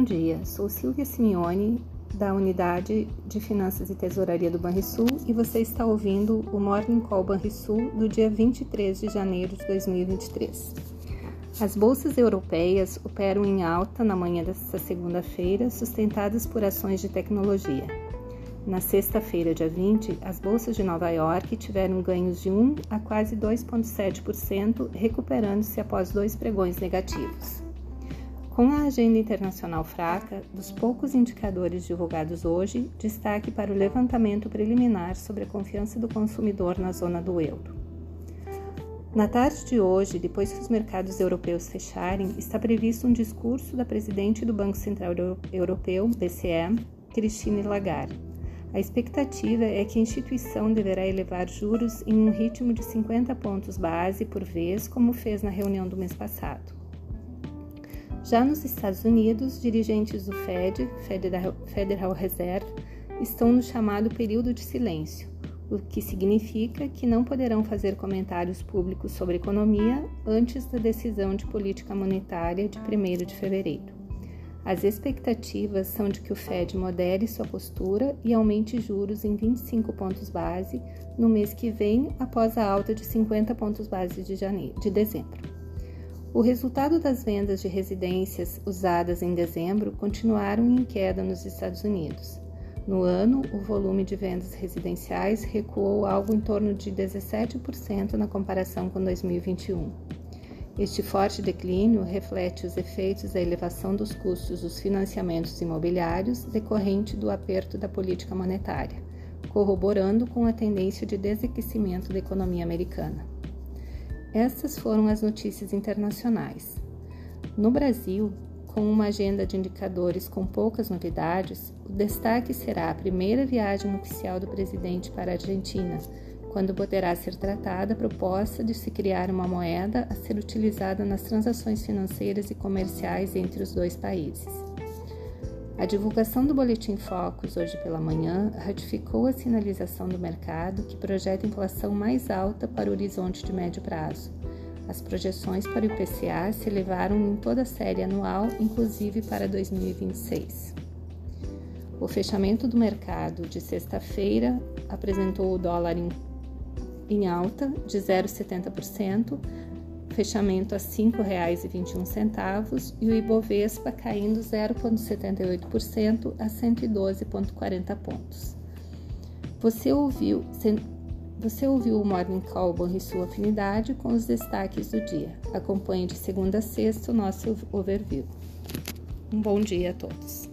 Bom dia, sou Silvia Simeone, da Unidade de Finanças e Tesouraria do Banrisul e você está ouvindo o Morning Call Banrisul do dia 23 de janeiro de 2023. As bolsas europeias operam em alta na manhã desta segunda-feira, sustentadas por ações de tecnologia. Na sexta-feira, dia 20, as bolsas de Nova York tiveram ganhos de 1 a quase 2,7%, recuperando-se após dois pregões negativos. Com a agenda internacional fraca, dos poucos indicadores divulgados hoje, destaque para o levantamento preliminar sobre a confiança do consumidor na zona do euro. Na tarde de hoje, depois que os mercados europeus fecharem, está previsto um discurso da presidente do Banco Central Europeu, BCE, Christine Lagarde a expectativa é que a instituição deverá elevar juros em um ritmo de 50 pontos base por vez, como fez na reunião do mês passado. Já nos Estados Unidos, dirigentes do Fed, Federal Reserve, estão no chamado período de silêncio, o que significa que não poderão fazer comentários públicos sobre economia antes da decisão de política monetária de 1 de fevereiro. As expectativas são de que o Fed modere sua postura e aumente juros em 25 pontos base no mês que vem, após a alta de 50 pontos base de, janeiro, de dezembro. O resultado das vendas de residências usadas em dezembro continuaram em queda nos Estados Unidos. No ano, o volume de vendas residenciais recuou algo em torno de 17% na comparação com 2021. Este forte declínio reflete os efeitos da elevação dos custos dos financiamentos imobiliários decorrente do aperto da política monetária, corroborando com a tendência de desaquecimento da economia americana. Estas foram as notícias internacionais. No Brasil, com uma agenda de indicadores com poucas novidades, o destaque será a primeira viagem oficial do presidente para a Argentina quando poderá ser tratada a proposta de se criar uma moeda a ser utilizada nas transações financeiras e comerciais entre os dois países. A divulgação do Boletim Focus hoje pela manhã ratificou a sinalização do mercado que projeta inflação mais alta para o horizonte de médio prazo. As projeções para o IPCA se elevaram em toda a série anual, inclusive para 2026. O fechamento do mercado de sexta-feira apresentou o dólar em em alta de 0,70%, fechamento a R$ 5,21 e o Ibovespa caindo 0,78% a 112,40 pontos. Você ouviu, você ouviu o Morning Call Banrisul Afinidade com os destaques do dia. Acompanhe de segunda a sexta o nosso overview. Um bom dia a todos.